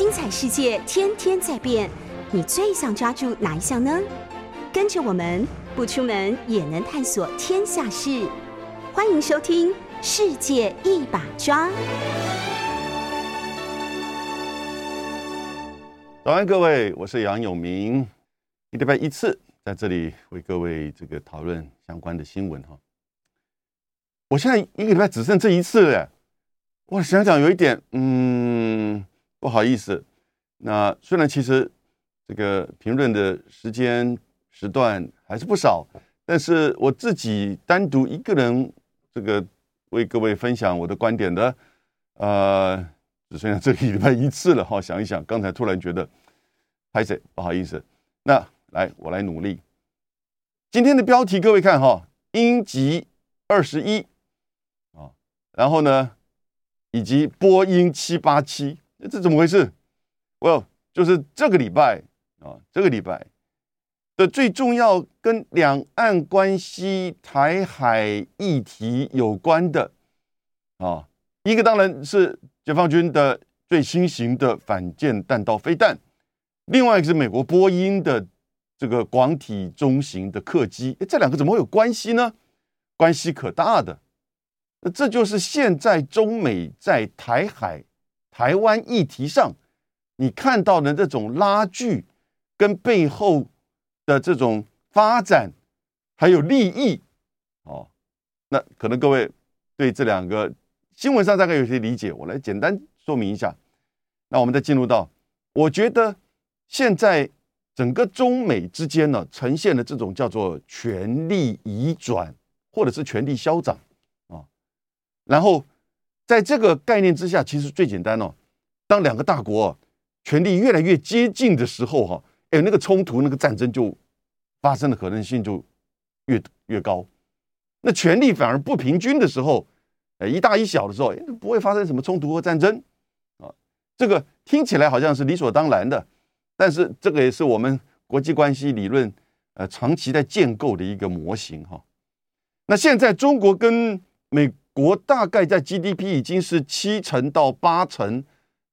精彩世界天天在变，你最想抓住哪一项呢？跟着我们不出门也能探索天下事，欢迎收听《世界一把抓》。早安，各位，我是杨永明，一礼拜一次在这里为各位这个讨论相关的新闻哈。我现在一个礼拜只剩这一次了，我想想有一点，嗯，不好意思。那虽然其实这个评论的时间时段还是不少，但是我自己单独一个人这个为各位分享我的观点的，呃。只剩下这个礼拜一次了哈，想一想，刚才突然觉得，拍谁不好意思，那来我来努力。今天的标题各位看哈，英吉二十一啊，然后呢，以及波音七八七，这怎么回事？Well，就是这个礼拜啊，这个礼拜的最重要跟两岸关系、台海议题有关的啊，一个当然是。解放军的最新型的反舰弹道飞弹，另外一个是美国波音的这个广体中型的客机，这两个怎么会有关系呢？关系可大的，那这就是现在中美在台海、台湾议题上，你看到的这种拉锯跟背后的这种发展还有利益，哦，那可能各位对这两个。新闻上大概有些理解，我来简单说明一下。那我们再进入到，我觉得现在整个中美之间呢，呈现的这种叫做权力移转，或者是权力消长啊。然后在这个概念之下，其实最简单哦，当两个大国权力越来越接近的时候，哈，哎，那个冲突、那个战争就发生的可能性就越越高。那权力反而不平均的时候。呃，一大一小的时候，不会发生什么冲突或战争，啊，这个听起来好像是理所当然的，但是这个也是我们国际关系理论呃长期在建构的一个模型哈。那现在中国跟美国大概在 GDP 已经是七成到八成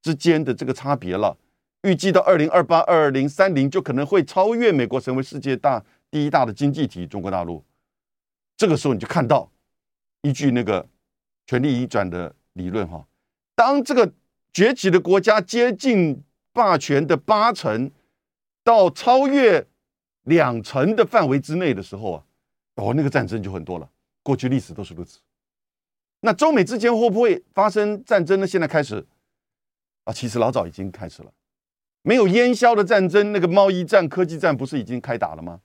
之间的这个差别了，预计到二零二八、二零三零就可能会超越美国，成为世界大第一大的经济体中国大陆。这个时候你就看到依据那个。权力移转的理论哈，当这个崛起的国家接近霸权的八成到超越两成的范围之内的时候啊，哦，那个战争就很多了。过去历史都是如此。那中美之间会不会发生战争呢？现在开始啊，其实老早已经开始了。没有烟消的战争，那个贸易战、科技战不是已经开打了吗？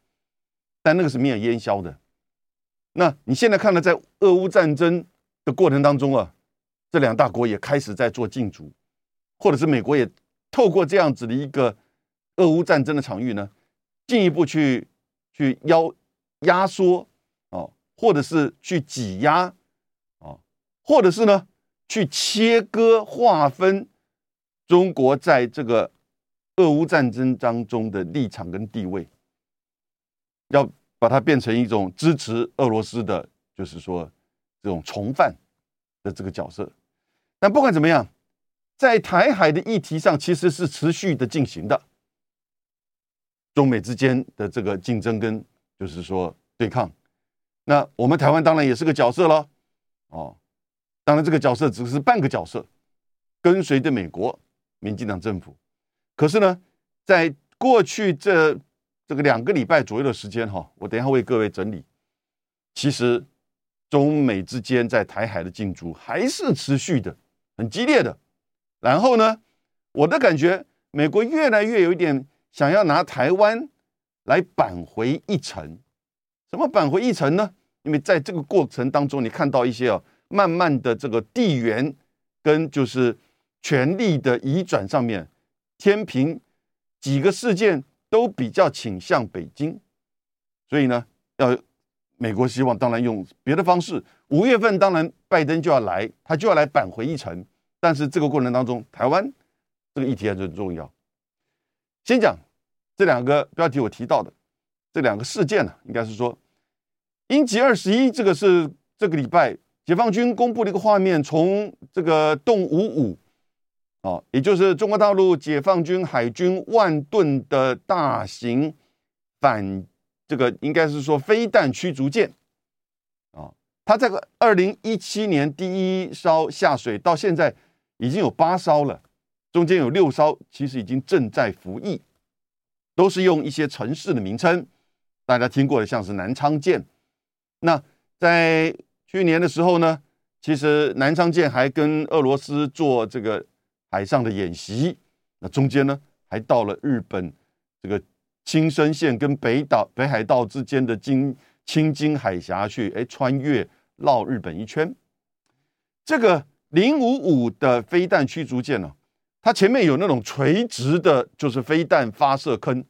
但那个是没有烟消的。那你现在看到在俄乌战争。的过程当中啊，这两大国也开始在做竞逐，或者是美国也透过这样子的一个俄乌战争的场域呢，进一步去去压压缩啊，或者是去挤压，或者是呢去切割划分中国在这个俄乌战争当中的立场跟地位，要把它变成一种支持俄罗斯的，就是说。这种从犯的这个角色，但不管怎么样，在台海的议题上，其实是持续的进行的。中美之间的这个竞争跟就是说对抗，那我们台湾当然也是个角色了。哦，当然这个角色只是半个角色，跟随着美国民进党政府。可是呢，在过去这这个两个礼拜左右的时间，哈，我等一下为各位整理，其实。中美之间在台海的竞逐还是持续的，很激烈的。然后呢，我的感觉，美国越来越有一点想要拿台湾来扳回一城。什么扳回一城呢？因为在这个过程当中，你看到一些啊，慢慢的这个地缘跟就是权力的移转上面，天平几个事件都比较倾向北京，所以呢，要。美国希望当然用别的方式。五月份当然拜登就要来，他就要来扳回一城。但是这个过程当中，台湾这个议题还是很重要。先讲这两个标题我提到的这两个事件呢，应该是说英吉二十一这个是这个礼拜解放军公布的一个画面，从这个动五五哦，也就是中国大陆解放军海军万吨的大型反这个应该是说飞弹驱逐舰啊，它这个二零一七年第一艘下水，到现在已经有八艘了，中间有六艘其实已经正在服役，都是用一些城市的名称，大家听过的，像是南昌舰。那在去年的时候呢，其实南昌舰还跟俄罗斯做这个。海上的演习，那中间呢，还到了日本这个青森县跟北岛北海道之间的金青金海峡去，哎，穿越绕日本一圈。这个零五五的飞弹驱逐舰呢，它前面有那种垂直的，就是飞弹发射坑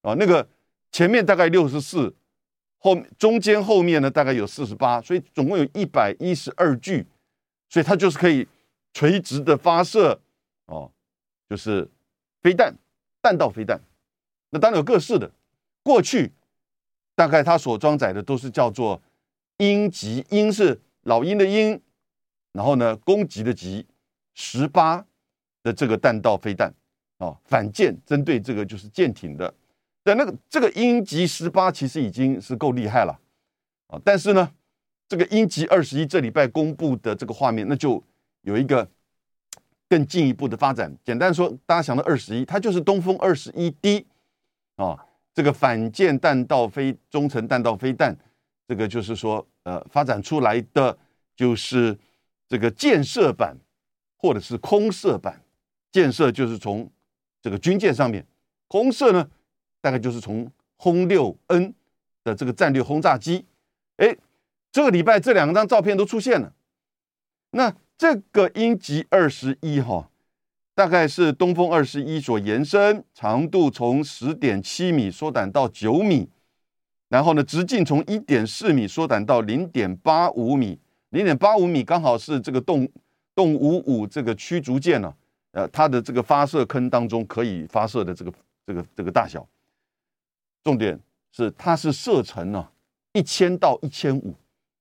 啊，那个前面大概六十四，后中间后面呢大概有四十八，所以总共有一百一十二具，所以它就是可以。垂直的发射，哦，就是飞弹，弹道飞弹。那当然有各式的。过去大概它所装载的都是叫做鹰级，鹰是老鹰的鹰，然后呢，攻击的击，十八的这个弹道飞弹，哦，反舰针对这个就是舰艇的。但那个这个鹰击十八其实已经是够厉害了，啊，但是呢，这个鹰击二十一这礼拜公布的这个画面，那就。有一个更进一步的发展。简单说，大家想到二十一，它就是东风二十一 D 啊，这个反舰弹道飞中程弹道飞弹，这个就是说，呃，发展出来的就是这个舰射版或者是空射版。舰射就是从这个军舰上面，空射呢，大概就是从轰六 N 的这个战略轰炸机。哎，这个礼拜这两张照片都出现了，那。这个鹰击二十一哈，大概是东风二十一所延伸，长度从十点七米缩短到九米，然后呢，直径从一点四米缩短到零点八五米，零点八五米刚好是这个动动五五这个驱逐舰呢，呃，它的这个发射坑当中可以发射的这个这个这个大小。重点是它是射程呢一千到一千五，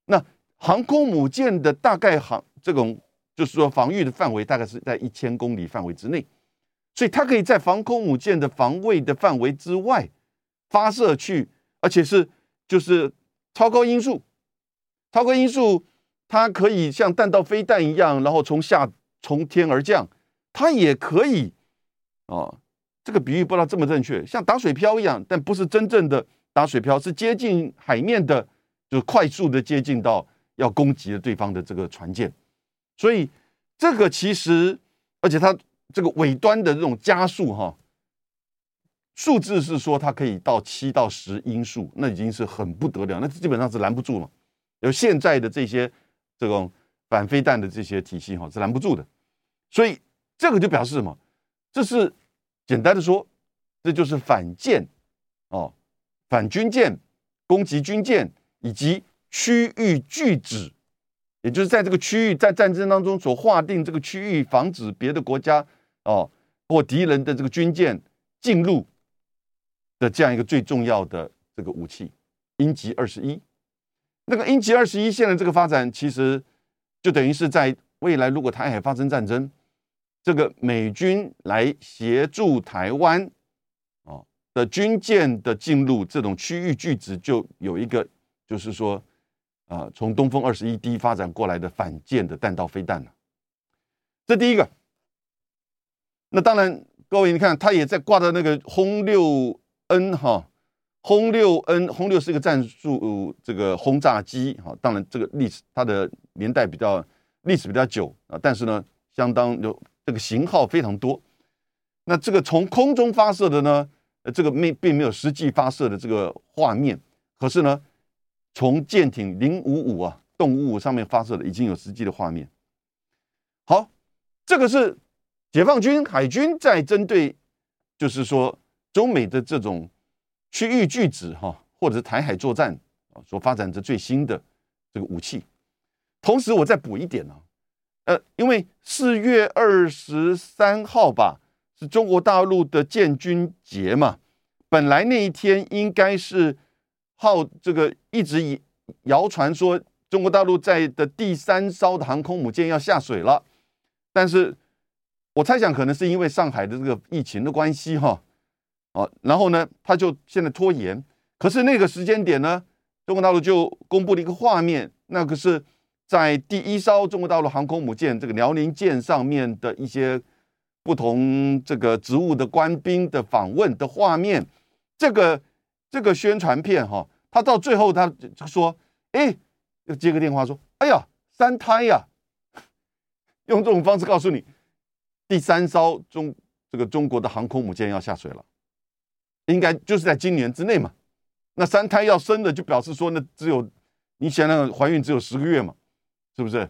那航空母舰的大概航这种。就是说，防御的范围大概是在一千公里范围之内，所以它可以在防空母舰的防卫的范围之外发射去，而且是就是超高音速，超高音速，它可以像弹道飞弹一样，然后从下从天而降，它也可以啊，这个比喻不知道这么正确，像打水漂一样，但不是真正的打水漂，是接近海面的，就快速的接近到要攻击的对方的这个船舰。所以这个其实，而且它这个尾端的这种加速哈，数字是说它可以到七到十音速，那已经是很不得了，那基本上是拦不住了。有现在的这些这种反飞弹的这些体系哈是拦不住的，所以这个就表示什么？这是简单的说，这就是反舰哦，反军舰攻击军舰以及区域拒止。也就是在这个区域，在战争当中所划定这个区域，防止别的国家哦或敌人的这个军舰进入的这样一个最重要的这个武器——鹰击二十一。那个鹰击二十一现在这个发展，其实就等于是在未来，如果台海发生战争，这个美军来协助台湾哦的军舰的进入这种区域拒止，就有一个就是说。啊，从东风二十一 D 发展过来的反舰的弹道飞弹呢？这第一个。那当然，各位你看，它也在挂的那个轰六 N 哈，轰六 N，轰六是一个战术这个轰炸机哈。当然，这个历史它的年代比较历史比较久啊，但是呢，相当有这个型号非常多。那这个从空中发射的呢，呃，这个没并没有实际发射的这个画面，可是呢。从舰艇零五五啊，动五五上面发射的已经有实际的画面。好，这个是解放军海军在针对，就是说中美的这种区域拒止哈，或者是台海作战啊，所发展的最新的这个武器。同时，我再补一点呢，呃，因为四月二十三号吧，是中国大陆的建军节嘛，本来那一天应该是。号这个一直以谣传说中国大陆在的第三艘的航空母舰要下水了，但是我猜想可能是因为上海的这个疫情的关系哈，哦，然后呢，他就现在拖延。可是那个时间点呢，中国大陆就公布了一个画面，那个是在第一艘中国大陆航空母舰这个辽宁舰上面的一些不同这个职务的官兵的访问的画面。这个这个宣传片哈，他到最后他说，哎，又接个电话说，哎呀，三胎呀，用这种方式告诉你。第三艘中这个中国的航空母舰要下水了，应该就是在今年之内嘛。那三胎要生的，就表示说那，只有你想想怀孕只有十个月嘛，是不是？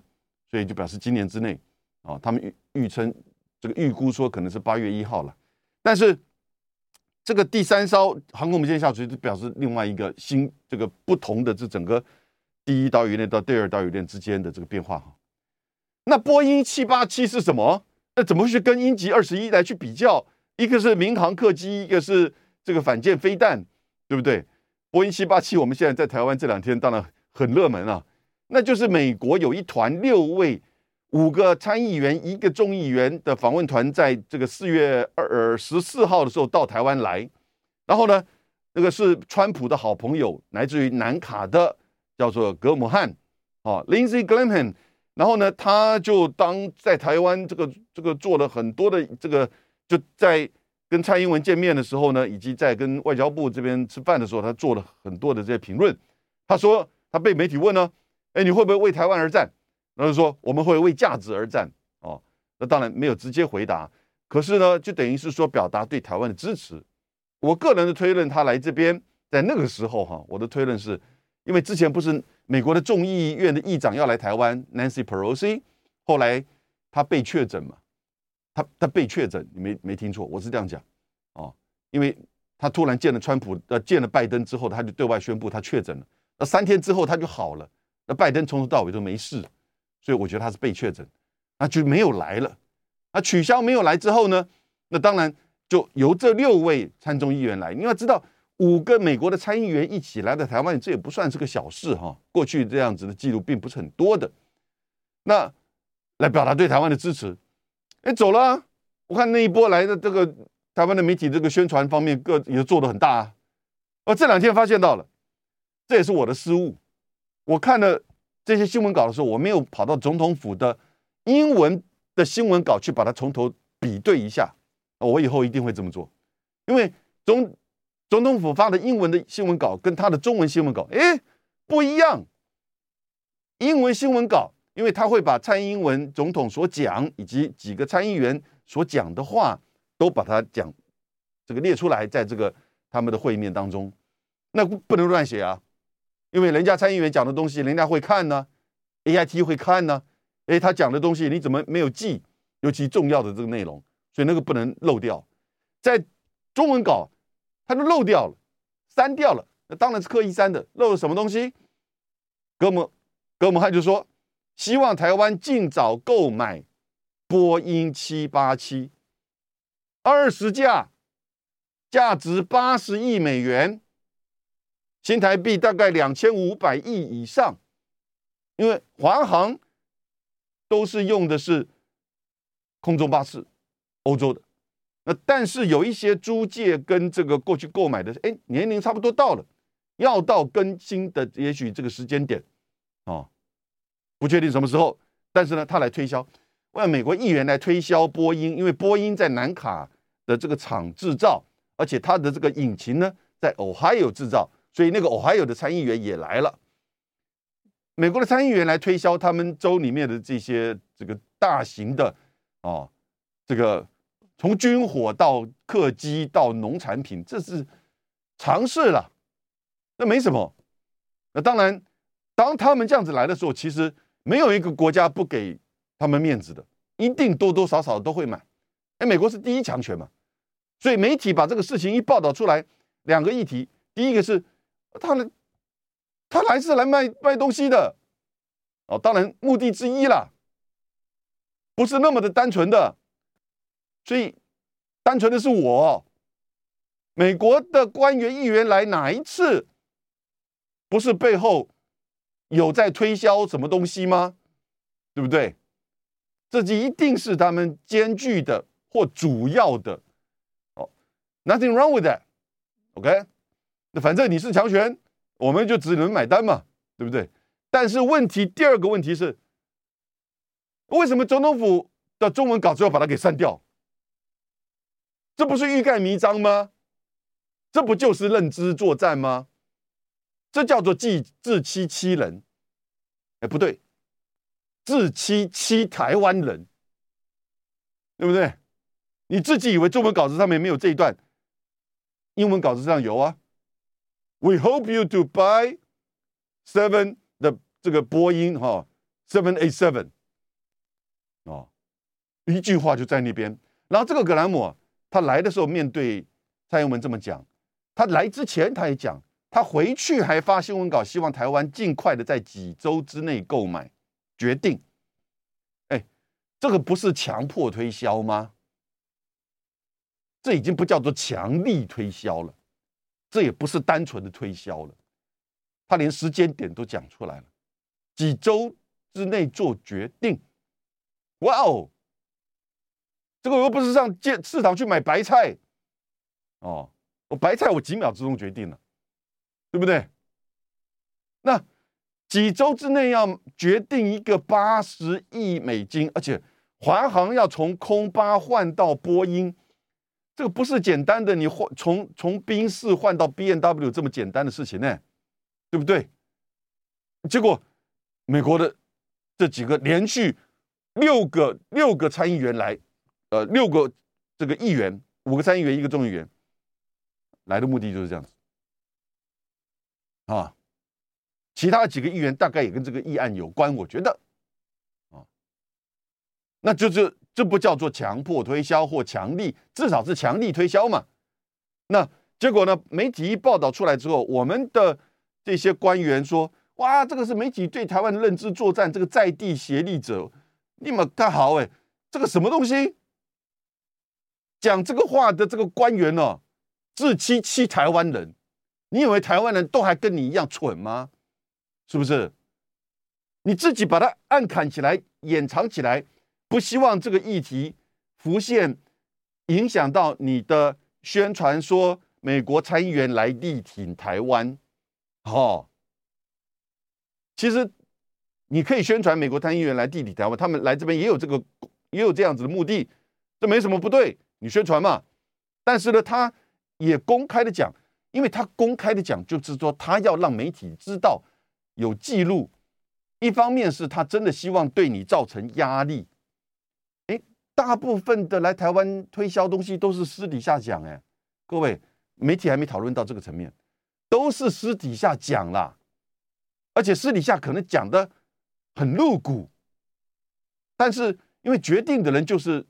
所以就表示今年之内啊，他们预预称这个预估说可能是八月一号了。但是这个第三艘航空母舰下水，就表示另外一个新这个不同的这整个第一岛屿链到第二岛屿链之间的这个变化哈。那波音七八七是什么？那怎么去跟鹰击二十一来去比较？一个是民航客机，一个是这个反舰飞弹，对不对？波音七八七，我们现在在台湾这两天当然很热门啊。那就是美国有一团六位、五个参议员、一个众议员的访问团，在这个四月二十四号的时候到台湾来。然后呢，那个是川普的好朋友，来自于南卡的，叫做格姆汉，哦，Lindsey Graham。然后呢，他就当在台湾这个这个做了很多的这个，就在跟蔡英文见面的时候呢，以及在跟外交部这边吃饭的时候，他做了很多的这些评论。他说他被媒体问呢，哎，你会不会为台湾而战？然后说我们会为价值而战。哦，那当然没有直接回答，可是呢，就等于是说表达对台湾的支持。我个人的推论，他来这边在那个时候哈，我的推论是因为之前不是。美国的众议院的议长要来台湾，Nancy Pelosi，后来他被确诊嘛？他他被确诊，你没没听错，我是这样讲哦，因为他突然见了川普，呃，见了拜登之后，他就对外宣布他确诊了。那三天之后他就好了，那拜登从头到尾都没事，所以我觉得他是被确诊，那就没有来了。那取消没有来之后呢？那当然就由这六位参众议员来，你要知道。五个美国的参议员一起来到台湾，这也不算是个小事哈。过去这样子的记录并不是很多的。那来表达对台湾的支持，哎，走了。我看那一波来的这个台湾的媒体，这个宣传方面各也做的很大啊。而这两天发现到了，这也是我的失误。我看了这些新闻稿的时候，我没有跑到总统府的英文的新闻稿去把它从头比对一下。我以后一定会这么做，因为总。总统府发的英文的新闻稿跟他的中文新闻稿，哎，不一样。英文新闻稿，因为他会把蔡英文总统所讲以及几个参议员所讲的话，都把它讲这个列出来，在这个他们的会面当中，那不能乱写啊，因为人家参议员讲的东西，人家会看呢，A I T 会看呢，哎，他讲的东西你怎么没有记？尤其重要的这个内容，所以那个不能漏掉，在中文稿。他就漏掉了，删掉了，那当然是刻意删的。漏了什么东西？格姆格姆汉就说，希望台湾尽早购买波音七八七，二十架，价值八十亿美元，新台币大概两千五百亿以上。因为华航都是用的是空中巴士，欧洲的。那但是有一些租借跟这个过去购买的，哎，年龄差不多到了，要到更新的，也许这个时间点，哦，不确定什么时候。但是呢，他来推销，为美国议员来推销波音，因为波音在南卡的这个厂制造，而且它的这个引擎呢在 Ohio 制造，所以那个 Ohio 的参议员也来了。美国的参议员来推销他们州里面的这些这个大型的，哦，这个。从军火到客机到农产品，这是尝试了，那没什么。那当然，当他们这样子来的时候，其实没有一个国家不给他们面子的，一定多多少少都会买。哎，美国是第一强权嘛，所以媒体把这个事情一报道出来，两个议题，第一个是他来，他来是来卖卖东西的，哦，当然目的之一啦，不是那么的单纯的。所以，单纯的是我，美国的官员议员来哪一次，不是背后有在推销什么东西吗？对不对？这就一定是他们兼具的或主要的。哦，nothing wrong with that，OK？那反正你是强权，我们就只能买单嘛，对不对？但是问题第二个问题是，为什么总统府的中文稿子要把它给删掉？这不是欲盖弥彰吗？这不就是认知作战吗？这叫做自自欺欺人。哎，不对，自欺欺台湾人，对不对？你自己以为中文稿子上面没有这一段，英文稿子上有啊。We hope you to buy seven 的这个波音哈，seven eight seven，哦，一句话就在那边。然后这个格兰姆他来的时候面对蔡英文这么讲，他来之前他也讲。他回去还发新闻稿，希望台湾尽快的在几周之内购买决定。哎，这个不是强迫推销吗？这已经不叫做强力推销了，这也不是单纯的推销了。他连时间点都讲出来了，几周之内做决定。哇哦，这个又不是上街市场去买白菜哦，我白菜我几秒之中决定了。对不对？那几周之内要决定一个八十亿美金，而且华航要从空巴换到波音，这个不是简单的，你换从从宾士换到 B N W 这么简单的事情呢，对不对？结果美国的这几个连续六个六个参议员来，呃，六个这个议员，五个参议员，一个众议员来的目的就是这样子。啊，其他几个议员大概也跟这个议案有关，我觉得，啊，那就这这不叫做强迫推销或强力，至少是强力推销嘛。那结果呢？媒体一报道出来之后，我们的这些官员说：“哇，这个是媒体对台湾的认知作战，这个在地协力者，你们看好哎，这个什么东西？讲这个话的这个官员呢，自欺欺台湾人。”你以为台湾人都还跟你一样蠢吗？是不是？你自己把它暗砍起来、掩藏起来，不希望这个议题浮现，影响到你的宣传，说美国参议员来力挺台湾。哦，其实你可以宣传美国参议员来力挺台湾，他们来这边也有这个，也有这样子的目的，这没什么不对，你宣传嘛。但是呢，他也公开的讲。因为他公开的讲，就是说他要让媒体知道有记录。一方面是他真的希望对你造成压力。大部分的来台湾推销东西都是私底下讲，哎，各位媒体还没讨论到这个层面，都是私底下讲啦，而且私底下可能讲的很露骨。但是因为决定的人就是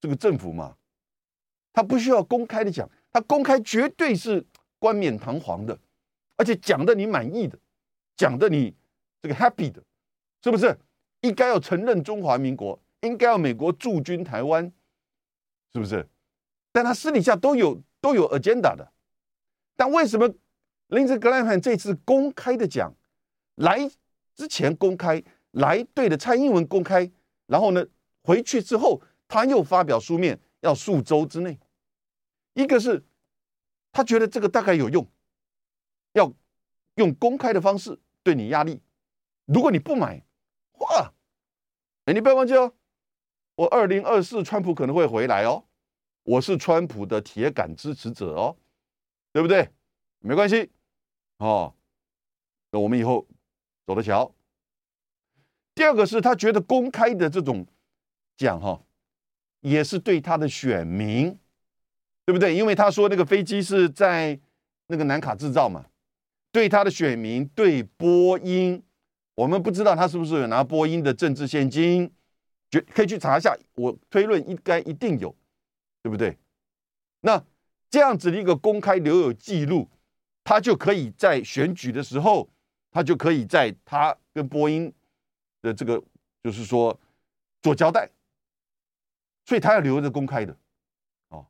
这个政府嘛，他不需要公开的讲，他公开绝对是。冠冕堂皇的，而且讲的你满意的，讲的你这个 happy 的，是不是？应该要承认中华民国，应该要美国驻军台湾，是不是？但他私底下都有都有 agenda 的。但为什么林兹格兰汉这次公开的讲，来之前公开，来对的蔡英文公开，然后呢回去之后他又发表书面，要数周之内，一个是。他觉得这个大概有用，要用公开的方式对你压力。如果你不买，哇，哎，你不要忘记哦，我二零二四川普可能会回来哦，我是川普的铁杆支持者哦，对不对？没关系哦，那我们以后走着瞧。第二个是他觉得公开的这种讲哈，也是对他的选民。对不对？因为他说那个飞机是在那个南卡制造嘛，对他的选民，对波音，我们不知道他是不是有拿波音的政治现金，就可以去查一下。我推论应该一定有，对不对？那这样子的一个公开留有记录，他就可以在选举的时候，他就可以在他跟波音的这个就是说做交代，所以他要留着公开的。哦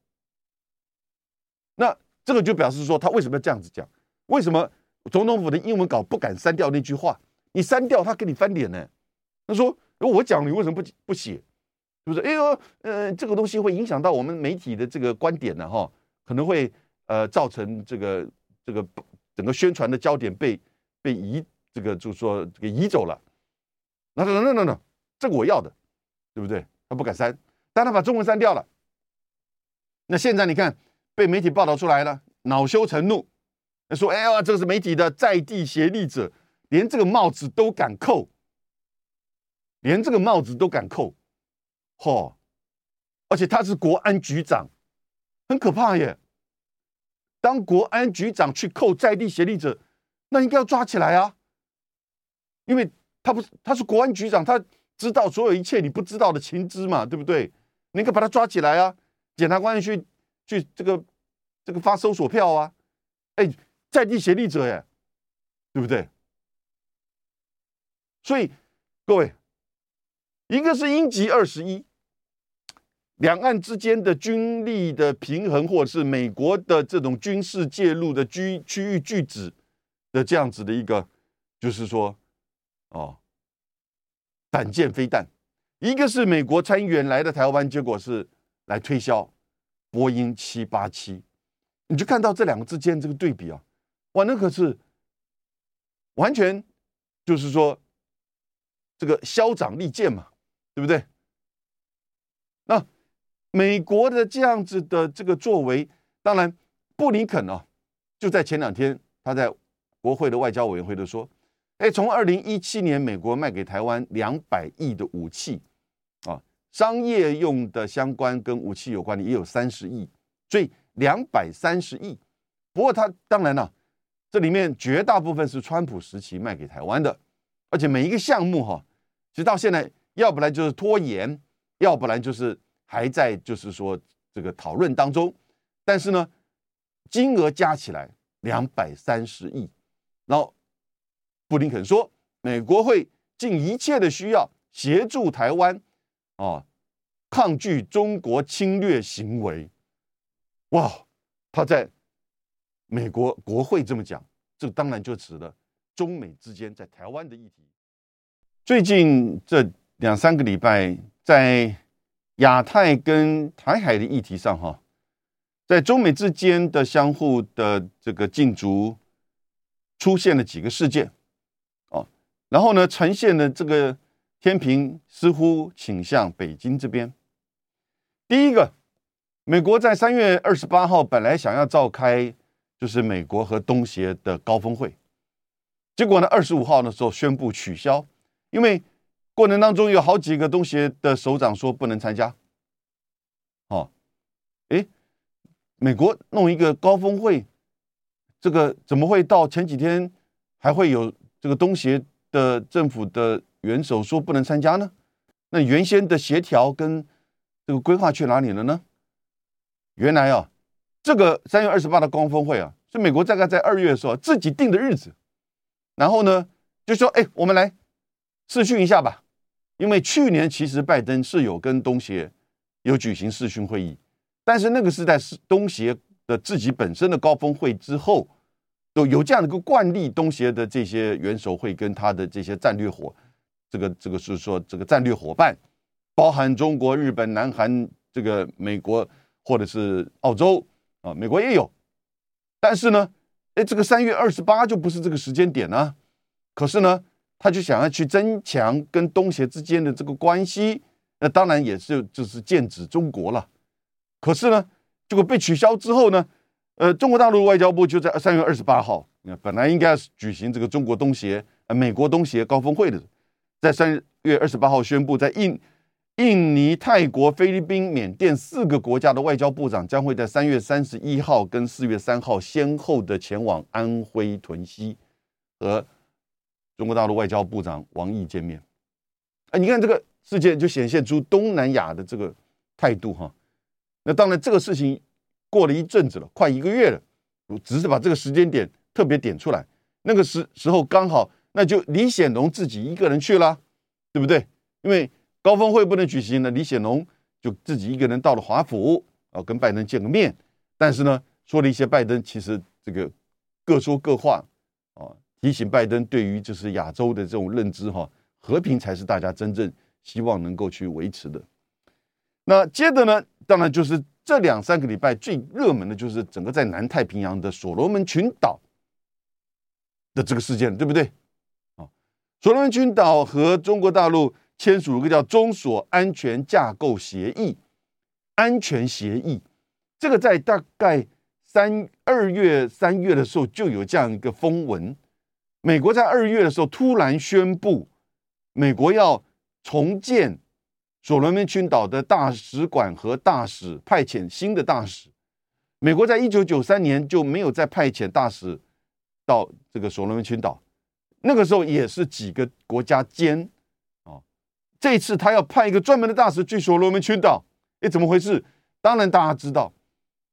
那这个就表示说，他为什么要这样子讲？为什么总统府的英文稿不敢删掉那句话？你删掉，他跟你翻脸呢？他说：“我讲，你为什么不不写？是不是？哎呦，呃，这个东西会影响到我们媒体的这个观点呢，哈，可能会呃造成这个这个整个宣传的焦点被被移，这个就是说给移走了。那那那那那，这个我要的，对不对？他不敢删，但他把中文删掉了。那现在你看被媒体报道出来了，恼羞成怒，说：“哎呀，这个是媒体的在地协力者，连这个帽子都敢扣，连这个帽子都敢扣，嚯！而且他是国安局长，很可怕耶。当国安局长去扣在地协力者，那应该要抓起来啊，因为他不是他是国安局长，他知道所有一切你不知道的情资嘛，对不对？你应该把他抓起来啊。”检察官去去这个这个发搜索票啊，哎，在地协力者耶，对不对？所以各位，一个是英吉二十一，两岸之间的军力的平衡，或者是美国的这种军事介入的区区域拒止的这样子的一个，就是说，哦，反舰飞弹；一个是美国参议员来的台湾，结果是。来推销波音七八七，你就看到这两个之间这个对比啊，哇，那可是完全就是说这个消长利剑嘛，对不对？那美国的这样子的这个作为，当然布林肯呢就在前两天他在国会的外交委员会都说，哎，从二零一七年美国卖给台湾两百亿的武器啊。商业用的相关跟武器有关的也有三十亿，所以两百三十亿。不过他当然了，这里面绝大部分是川普时期卖给台湾的，而且每一个项目哈，其实到现在要不然就是拖延，要不然就是还在就是说这个讨论当中。但是呢，金额加起来两百三十亿。然后布林肯说，美国会尽一切的需要协助台湾。啊，抗拒中国侵略行为，哇！他在美国国会这么讲，这当然就指了中美之间在台湾的议题。最近这两三个礼拜，在亚太跟台海的议题上，哈，在中美之间的相互的这个竞逐，出现了几个事件，哦，然后呢，呈现的这个。天平似乎倾向北京这边。第一个，美国在三月二十八号本来想要召开就是美国和东协的高峰会，结果呢，二十五号的时候宣布取消，因为过程当中有好几个东协的首长说不能参加。哦，哎，美国弄一个高峰会，这个怎么会到前几天还会有这个东协的政府的？元首说不能参加呢，那原先的协调跟这个规划去哪里了呢？原来啊，这个三月二十八的高峰会啊，是美国大概在二月的时候自己定的日子，然后呢就说，哎，我们来试训一下吧，因为去年其实拜登是有跟东协有举行视讯会议，但是那个是在东协的自己本身的高峰会之后，都有这样的一个惯例，东协的这些元首会跟他的这些战略伙。这个这个是说，这个战略伙伴包含中国、日本、南韩，这个美国或者是澳洲啊，美国也有。但是呢，哎，这个三月二十八就不是这个时间点呢。可是呢，他就想要去增强跟东协之间的这个关系，那当然也是就是剑指中国了。可是呢，结果被取消之后呢，呃，中国大陆外交部就在三月二十八号，本来应该是举行这个中国东协、呃美国东协高峰会的。在三月二十八号宣布，在印印尼、泰国、菲律宾、缅甸四个国家的外交部长将会在三月三十一号跟四月三号先后的前往安徽屯溪和中国大陆外交部长王毅见面。哎，你看这个事件就显现出东南亚的这个态度哈。那当然，这个事情过了一阵子了，快一个月了，我只是把这个时间点特别点出来。那个时时候刚好。那就李显龙自己一个人去了，对不对？因为高峰会不能举行呢，李显龙就自己一个人到了华府，啊，跟拜登见个面。但是呢，说了一些拜登其实这个各说各话，啊，提醒拜登对于就是亚洲的这种认知哈，和平才是大家真正希望能够去维持的。那接着呢，当然就是这两三个礼拜最热门的就是整个在南太平洋的所罗门群岛的这个事件，对不对？啊，所罗门群岛和中国大陆签署了个叫中所安全架构协议，安全协议，这个在大概三二月、三月的时候就有这样一个风闻。美国在二月的时候突然宣布，美国要重建所罗门群岛的大使馆和大使，派遣新的大使。美国在一九九三年就没有再派遣大使到这个所罗门群岛，那个时候也是几个国家间啊。这次他要派一个专门的大使去所罗门群岛，哎，怎么回事？当然大家知道，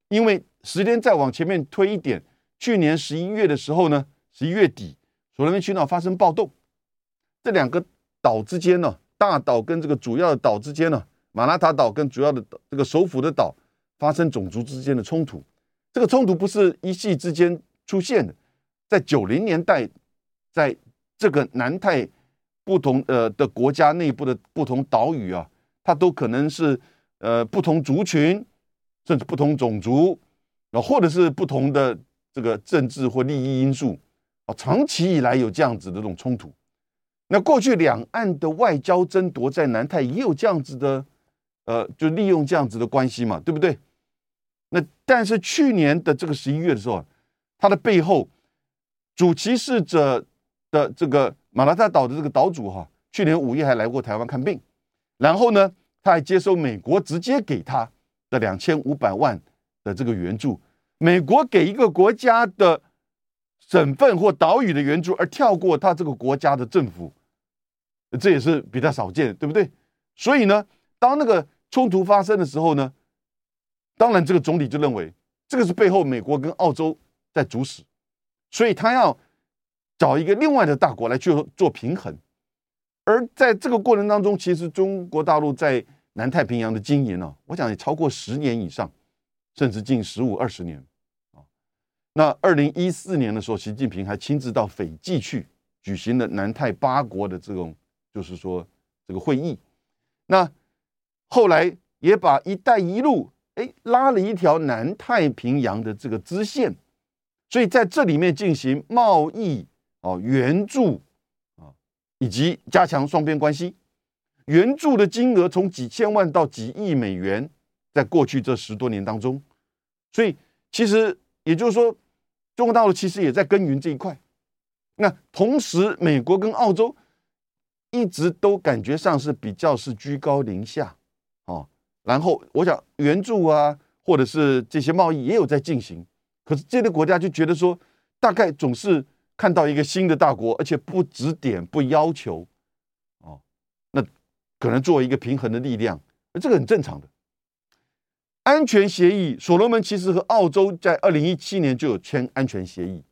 因为时间再往前面推一点，去年十一月的时候呢，十一月底。所罗门群岛发生暴动，这两个岛之间呢，大岛跟这个主要的岛之间呢，马拉塔岛跟主要的这个首府的岛发生种族之间的冲突。这个冲突不是一夕之间出现的，在九零年代，在这个南太不同呃的国家内部的不同岛屿啊，它都可能是呃不同族群，甚至不同种族啊，或者是不同的这个政治或利益因素。哦，长期以来有这样子的这种冲突。那过去两岸的外交争夺在南太也有这样子的，呃，就利用这样子的关系嘛，对不对？那但是去年的这个十一月的时候，它的背后主歧视者的这个马拉塔岛的这个岛主哈，去年五月还来过台湾看病，然后呢，他还接收美国直接给他的两千五百万的这个援助，美国给一个国家的。省份或岛屿的援助，而跳过他这个国家的政府，这也是比较少见，对不对？所以呢，当那个冲突发生的时候呢，当然这个总理就认为这个是背后美国跟澳洲在主使，所以他要找一个另外的大国来去做平衡。而在这个过程当中，其实中国大陆在南太平洋的经营呢，我想也超过十年以上，甚至近十五二十年。那二零一四年的时候，习近平还亲自到斐济去举行了南太八国的这种，就是说这个会议。那后来也把“一带一路”哎拉了一条南太平洋的这个支线，所以在这里面进行贸易哦援助啊，以及加强双边关系。援助的金额从几千万到几亿美元，在过去这十多年当中，所以其实也就是说。中国大陆其实也在耕耘这一块，那同时美国跟澳洲一直都感觉上是比较是居高临下，哦，然后我想援助啊，或者是这些贸易也有在进行，可是这些国家就觉得说，大概总是看到一个新的大国，而且不指点不要求，哦，那可能作为一个平衡的力量，这个很正常的。安全协议，所罗门其实和澳洲在二零一七年就有签安全协议，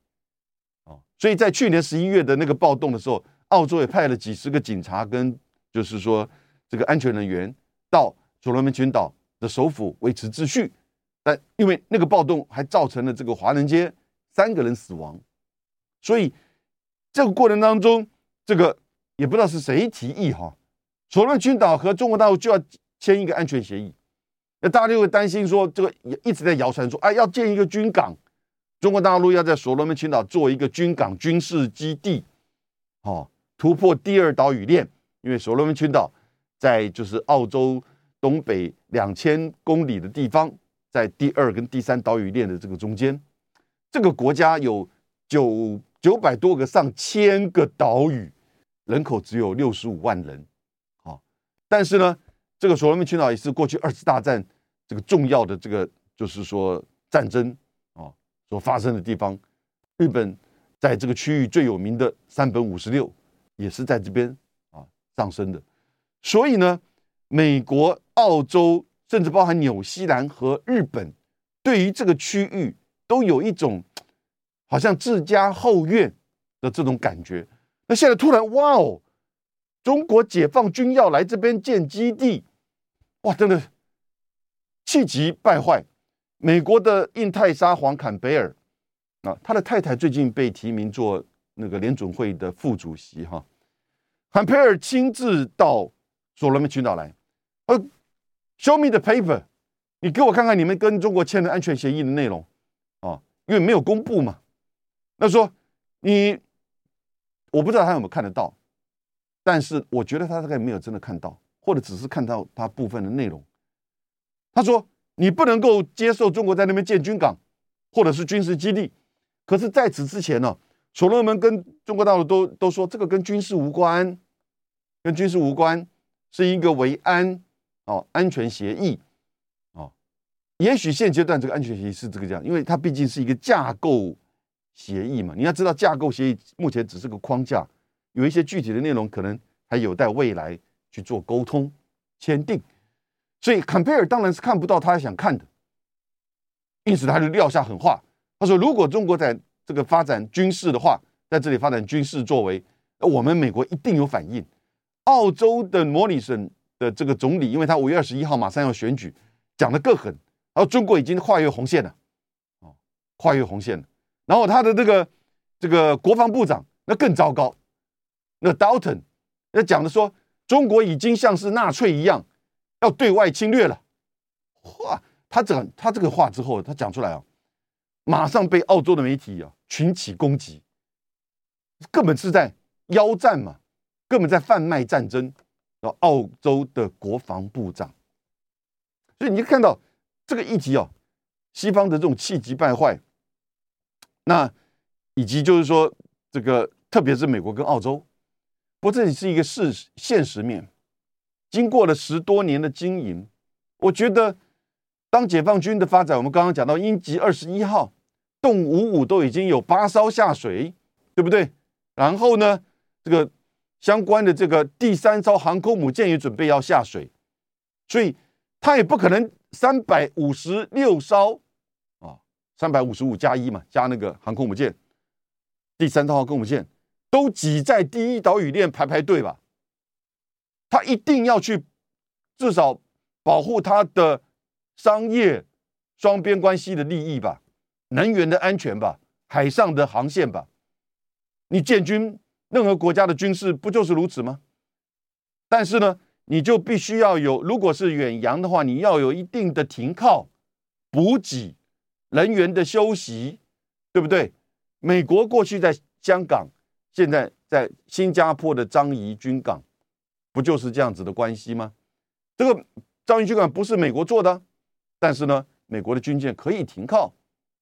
哦，所以在去年十一月的那个暴动的时候，澳洲也派了几十个警察跟就是说这个安全人员到所罗门群岛的首府维持秩序，但因为那个暴动还造成了这个华人街三个人死亡，所以这个过程当中，这个也不知道是谁提议哈，所罗门群岛和中国大陆就要签一个安全协议。那大家就会担心说，这个一直在谣传说，哎，要建一个军港，中国大陆要在所罗门群岛做一个军港军事基地，哦，突破第二岛屿链，因为所罗门群岛在就是澳洲东北两千公里的地方，在第二跟第三岛屿链的这个中间，这个国家有九九百多个上千个岛屿，人口只有六十五万人，哦，但是呢，这个所罗门群岛也是过去二次大战。这个重要的这个就是说战争啊所发生的地方，日本在这个区域最有名的山本五十六也是在这边啊上升的，所以呢，美国、澳洲甚至包含纽西兰和日本，对于这个区域都有一种好像自家后院的这种感觉。那现在突然哇哦，中国解放军要来这边建基地，哇，真的。气急败坏，美国的印太沙皇坎贝尔啊，他的太太最近被提名做那个联准会的副主席哈。坎贝尔亲自到所罗门群岛来，呃，Show me the paper，你给我看看你们跟中国签的安全协议的内容啊，因为没有公布嘛。那说你，我不知道他有没有看得到，但是我觉得他大概没有真的看到，或者只是看到他部分的内容。他说你不能够接受中国在那边建军港或者是军事基地，可是在此之前呢，所罗门跟中国大陆都都说这个跟军事无关，跟军事无关，是一个维安。哦，安全协议，哦，也许现阶段这个安全协议是这个样，因为它毕竟是一个架构协议嘛。你要知道，架构协议目前只是个框架，有一些具体的内容可能还有待未来去做沟通签订。所以，坎佩尔当然是看不到他想看的，因此他就撂下狠话，他说：“如果中国在这个发展军事的话，在这里发展军事作为，我们美国一定有反应。”澳洲的莫里森。的这个总理，因为他五月二十一号马上要选举，讲的更狠，然后中国已经跨越红线了，哦，跨越红线了。然后他的这个这个国防部长那更糟糕，那 Dalton 那讲的说中国已经像是纳粹一样要对外侵略了。哇，他这他这个话之后，他讲出来啊，马上被澳洲的媒体啊群起攻击，根本是在邀战嘛，根本在贩卖战争。然后澳洲的国防部长，所以你就看到这个议题哦，西方的这种气急败坏，那以及就是说这个，特别是美国跟澳洲，不过这里是一个事现实面。经过了十多年的经营，我觉得当解放军的发展，我们刚刚讲到鹰击二十一号、动五五都已经有八艘下水，对不对？然后呢，这个。相关的这个第三艘航空母舰也准备要下水，所以它也不可能三百五十六艘啊，三百五十五加一嘛，加那个航空母舰，第三艘航空母舰都挤在第一岛屿链排排队吧？他一定要去至少保护他的商业双边关系的利益吧，能源的安全吧，海上的航线吧，你建军。任何国家的军事不就是如此吗？但是呢，你就必须要有，如果是远洋的话，你要有一定的停靠、补给、人员的休息，对不对？美国过去在香港，现在在新加坡的樟宜军港，不就是这样子的关系吗？这个樟宜军港不是美国做的，但是呢，美国的军舰可以停靠，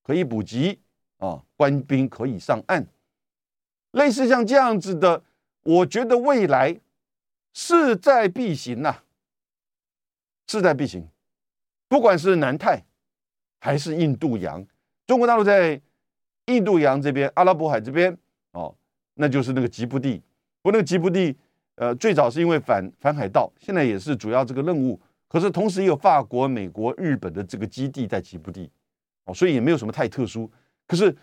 可以补给啊，官兵可以上岸。类似像这样子的，我觉得未来势在必行呐，势在必行。不管是南太还是印度洋，中国大陆在印度洋这边、阿拉伯海这边哦，那就是那个吉布地。不，那个吉布地，呃，最早是因为反反海盗，现在也是主要这个任务。可是同时也有法国、美国、日本的这个基地在吉布地，哦，所以也没有什么太特殊。可是。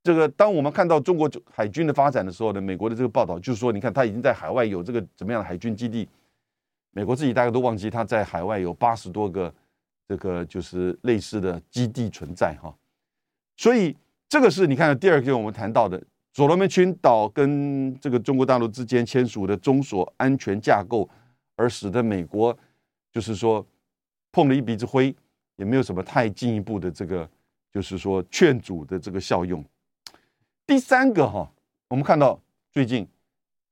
这个，当我们看到中国海军的发展的时候呢，美国的这个报道就是说，你看他已经在海外有这个怎么样的海军基地，美国自己大家都忘记他在海外有八十多个这个就是类似的基地存在哈，所以这个是你看第二个我们谈到的所罗门群岛跟这个中国大陆之间签署的中所安全架构，而使得美国就是说碰了一鼻子灰，也没有什么太进一步的这个就是说劝阻的这个效用。第三个哈，我们看到最近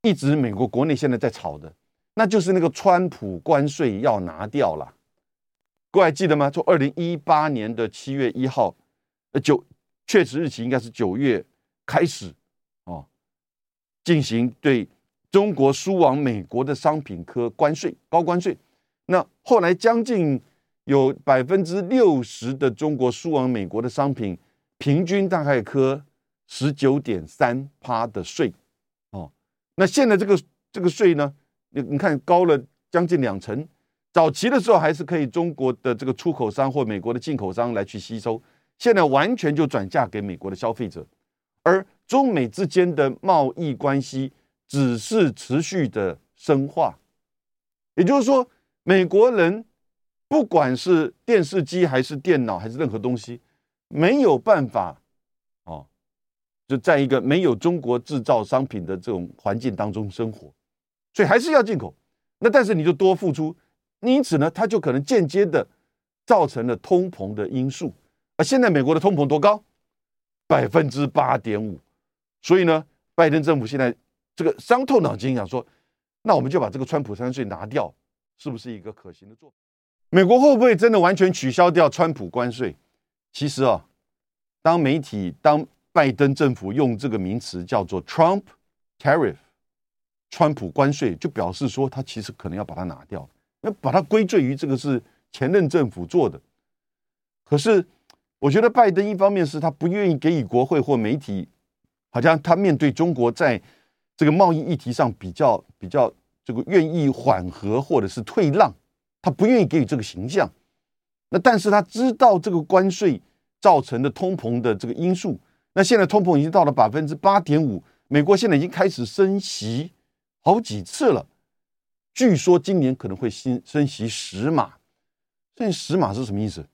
一直美国国内现在在吵的，那就是那个川普关税要拿掉了，各位还记得吗？从二零一八年的七月一号，呃九确实日期应该是九月开始，进行对中国输往美国的商品科关税高关税，那后来将近有百分之六十的中国输往美国的商品，平均大概科。十九点三趴的税，哦，那现在这个这个税呢？你你看高了将近两成。早期的时候还是可以中国的这个出口商或美国的进口商来去吸收，现在完全就转嫁给美国的消费者。而中美之间的贸易关系只是持续的深化，也就是说，美国人不管是电视机还是电脑还是任何东西，没有办法哦。就在一个没有中国制造商品的这种环境当中生活，所以还是要进口。那但是你就多付出因此呢，它就可能间接的造成了通膨的因素。而现在美国的通膨多高？百分之八点五。所以呢，拜登政府现在这个伤透脑筋，想说，那我们就把这个川普三税拿掉，是不是一个可行的做法？美国会不会真的完全取消掉川普关税？其实啊，当媒体当拜登政府用这个名词叫做 Trump tariff，川普关税，就表示说他其实可能要把它拿掉，要把它归罪于这个是前任政府做的。可是我觉得拜登一方面是他不愿意给予国会或媒体，好像他面对中国在这个贸易议题上比较比较这个愿意缓和或者是退让。他不愿意给予这个形象，那但是他知道这个关税造成的通膨的这个因素，那现在通膨已经到了百分之八点五，美国现在已经开始升息好几次了，据说今年可能会升升息十码，这十码是什么意思？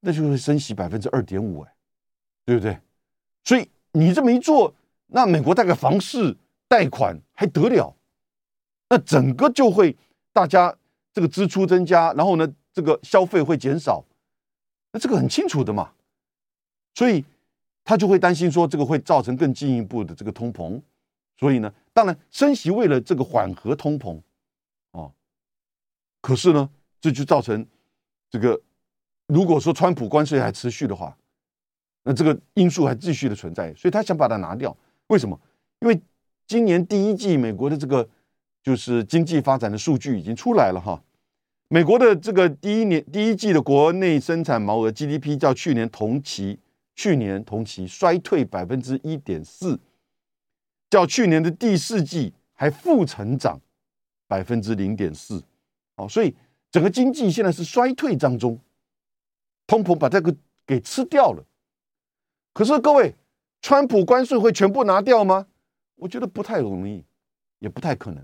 那就会升息百分之二点五，哎，对不对？所以你这么一做，那美国贷个房市贷款还得了？那整个就会大家。这个支出增加，然后呢，这个消费会减少，那这个很清楚的嘛，所以他就会担心说，这个会造成更进一步的这个通膨，所以呢，当然升息为了这个缓和通膨，哦，可是呢，这就造成这个，如果说川普关税还持续的话，那这个因素还继续的存在，所以他想把它拿掉。为什么？因为今年第一季美国的这个。就是经济发展的数据已经出来了哈，美国的这个第一年第一季的国内生产毛额 GDP 较去年同期去年同期衰退百分之一点四，较去年的第四季还负成长百分之零点四，好，所以整个经济现在是衰退当中，通膨把这个给吃掉了。可是各位，川普关税会全部拿掉吗？我觉得不太容易，也不太可能。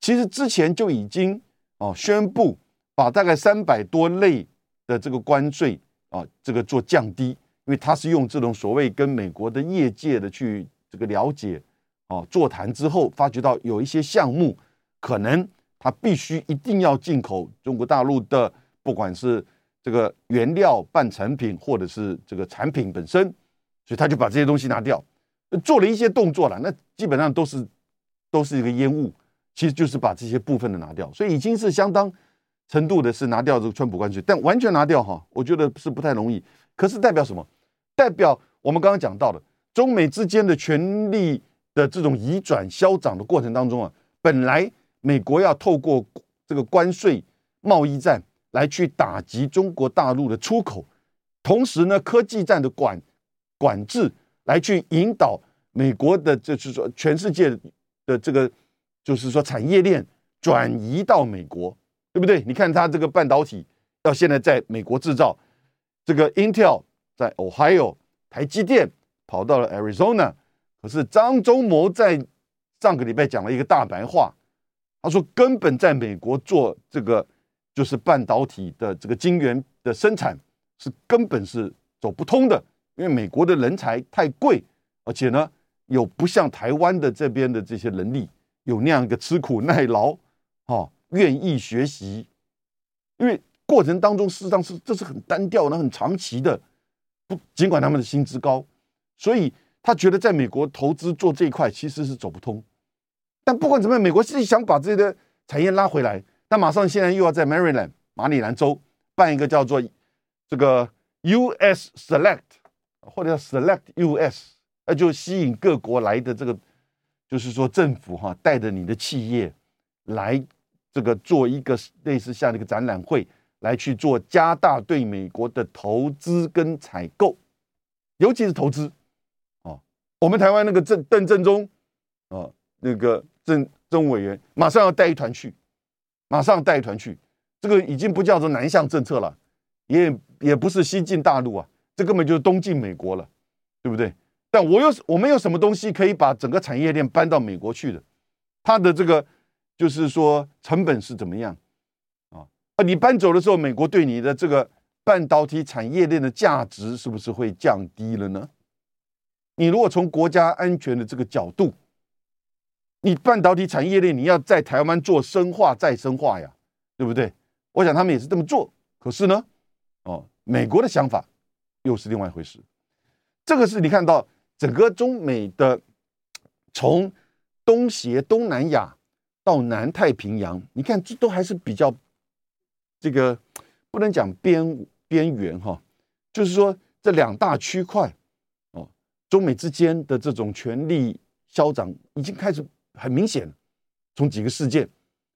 其实之前就已经哦宣布把大概三百多类的这个关税啊这个做降低，因为他是用这种所谓跟美国的业界的去这个了解哦座谈之后，发觉到有一些项目可能他必须一定要进口中国大陆的，不管是这个原料、半成品或者是这个产品本身，所以他就把这些东西拿掉，做了一些动作了，那基本上都是都是一个烟雾。其实就是把这些部分的拿掉，所以已经是相当程度的是拿掉这个川普关税，但完全拿掉哈，我觉得是不太容易。可是代表什么？代表我们刚刚讲到的中美之间的权力的这种移转消长的过程当中啊，本来美国要透过这个关税贸易战来去打击中国大陆的出口，同时呢，科技战的管管制来去引导美国的，就是说全世界的这个。就是说，产业链转移到美国，对不对？你看它这个半导体到现在在美国制造，这个 Intel 在 Ohio，台积电跑到了 Arizona。可是张忠谋在上个礼拜讲了一个大白话，他说根本在美国做这个就是半导体的这个晶圆的生产是根本是走不通的，因为美国的人才太贵，而且呢有不像台湾的这边的这些能力。有那样一个吃苦耐劳，哈，愿意学习，因为过程当中事实上是这是很单调、的、很长期的。不，尽管他们的薪资高，所以他觉得在美国投资做这一块其实是走不通。但不管怎么样，美国自己想把这个产业拉回来，但马上现在又要在 Maryland 马里兰州办一个叫做这个 US Select 或者叫 Select US，那就吸引各国来的这个。就是说，政府哈带着你的企业来这个做一个类似像那个展览会，来去做加大对美国的投资跟采购，尤其是投资啊。我们台湾那个郑邓正中啊，那个郑政委员马上要带一团去，马上带一团去。这个已经不叫做南向政策了，也也不是西进大陆啊，这根本就是东进美国了，对不对？但我有我们有什么东西可以把整个产业链搬到美国去的？它的这个就是说成本是怎么样啊？啊，你搬走的时候，美国对你的这个半导体产业链的价值是不是会降低了呢？你如果从国家安全的这个角度，你半导体产业链你要在台湾做深化再深化呀，对不对？我想他们也是这么做。可是呢，哦，美国的想法又是另外一回事。这个是你看到整个中美的从东协、东南亚到南太平洋，你看这都还是比较这个不能讲边边缘哈，就是说这两大区块哦，中美之间的这种权力消长已经开始很明显，从几个事件，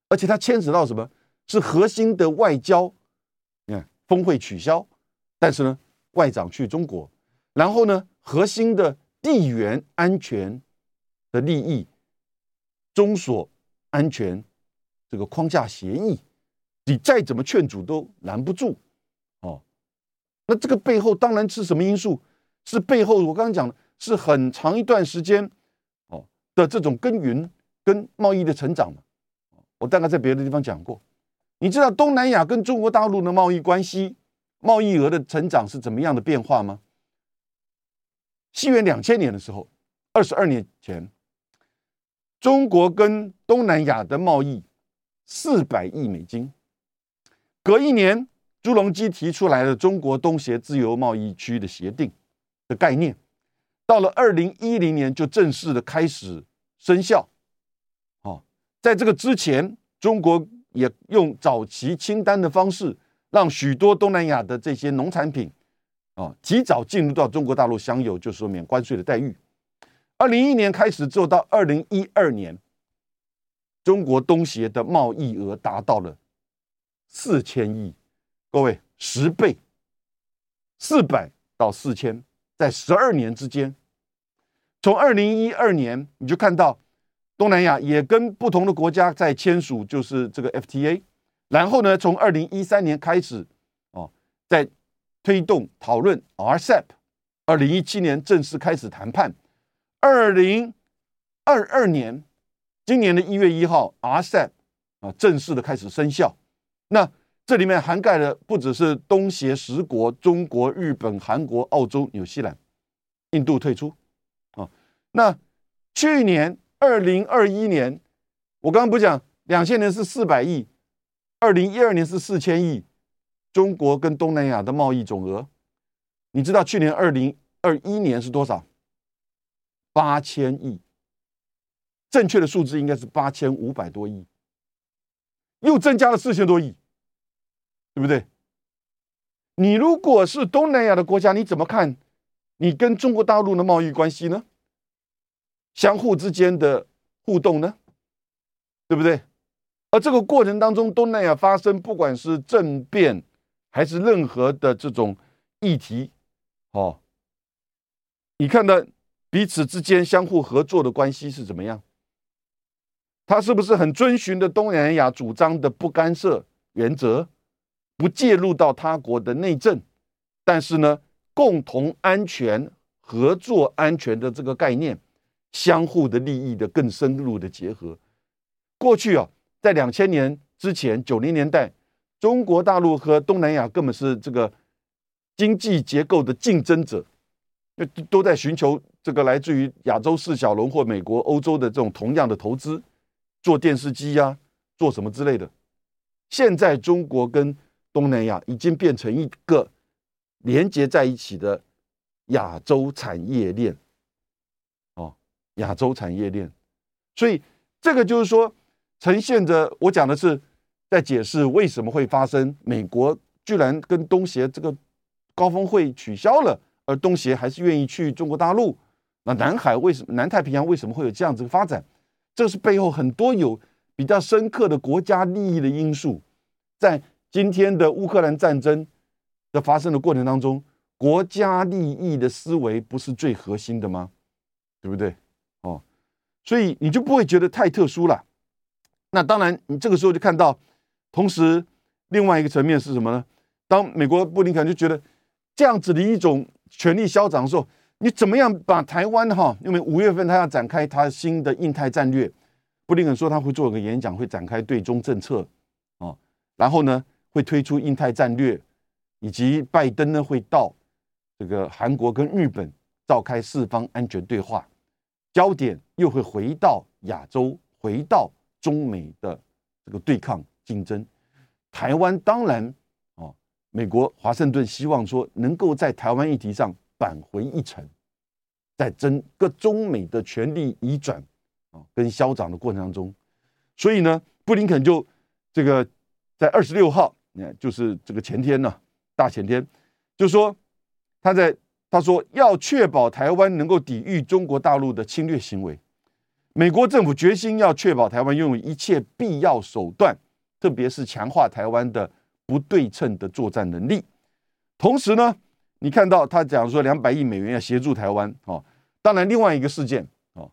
而且它牵扯到什么？是核心的外交，你看峰会取消，但是呢，外长去中国，然后呢，核心的地缘安全的利益，中所安全这个框架协议，你再怎么劝阻都拦不住哦。那这个背后当然是什么因素？是背后我刚刚讲的，是很长一段时间哦的这种耕耘跟贸易的成长嘛。我大概在别的地方讲过。你知道东南亚跟中国大陆的贸易关系、贸易额的成长是怎么样的变化吗？西元两千年的时候，二十二年前，中国跟东南亚的贸易四百亿美金。隔一年，朱镕基提出来了中国东协自由贸易区的协定的概念，到了二零一零年就正式的开始生效。哦，在这个之前，中国。也用早期清单的方式，让许多东南亚的这些农产品啊，提早进入到中国大陆享有就说免关税的待遇。二零一年开始做到二零一二年，中国东协的贸易额达到了四千亿，各位十倍，四百到四千，在十二年之间，从二零一二年你就看到。东南亚也跟不同的国家在签署，就是这个 FTA，然后呢，从二零一三年开始，哦，在推动讨论 RCEP，二零一七年正式开始谈判，二零二二年今年的一月一号，RCEP 啊正式的开始生效。那这里面涵盖的不只是东协十国，中国、日本、韩国、澳洲、纽西兰、印度退出，啊，那去年。二零二一年，我刚刚不讲，两千年是四百亿，二零一二年是四千亿，中国跟东南亚的贸易总额，你知道去年二零二一年是多少？八千亿，正确的数字应该是八千五百多亿，又增加了四千多亿，对不对？你如果是东南亚的国家，你怎么看你跟中国大陆的贸易关系呢？相互之间的互动呢，对不对？而这个过程当中，东南亚发生不管是政变还是任何的这种议题，哦，你看到彼此之间相互合作的关系是怎么样？他是不是很遵循的东南亚主张的不干涉原则，不介入到他国的内政，但是呢，共同安全、合作安全的这个概念？相互的利益的更深入的结合。过去啊，在两千年之前，九零年代，中国大陆和东南亚根本是这个经济结构的竞争者，都都在寻求这个来自于亚洲四小龙或美国、欧洲的这种同样的投资，做电视机呀，做什么之类的。现在中国跟东南亚已经变成一个连接在一起的亚洲产业链。哦亚洲产业链，所以这个就是说，呈现着我讲的是在解释为什么会发生美国居然跟东协这个高峰会取消了，而东协还是愿意去中国大陆。那南海为什么南太平洋为什么会有这样子的发展？这是背后很多有比较深刻的国家利益的因素。在今天的乌克兰战争的发生的过程当中，国家利益的思维不是最核心的吗？对不对？哦所以你就不会觉得太特殊了。那当然，你这个时候就看到，同时另外一个层面是什么呢？当美国布林肯就觉得这样子的一种权力消长的时候，你怎么样把台湾哈？因为五月份他要展开他新的印太战略，布林肯说他会做个演讲，会展开对中政策啊，然后呢会推出印太战略，以及拜登呢会到这个韩国跟日本召开四方安全对话。焦点又会回到亚洲，回到中美的这个对抗竞争，台湾当然哦，美国华盛顿希望说能够在台湾议题上扳回一城，在整个中美的权力移转啊跟消长的过程当中，所以呢，布林肯就这个在二十六号，你看就是这个前天呢，大前天，就说他在他说要确保台湾能够抵御中国大陆的侵略行为。美国政府决心要确保台湾拥有一切必要手段，特别是强化台湾的不对称的作战能力。同时呢，你看到他讲说两百亿美元要协助台湾，哦，当然另外一个事件，哦，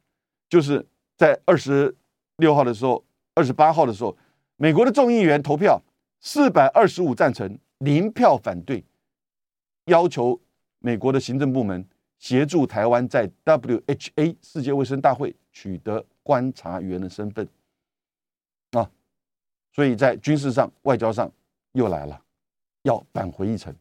就是在二十六号的时候，二十八号的时候，美国的众议员投票四百二十五赞成，零票反对，要求美国的行政部门。协助台湾在 WHA 世界卫生大会取得观察员的身份啊，所以在军事上、外交上又来了，要扳回一城。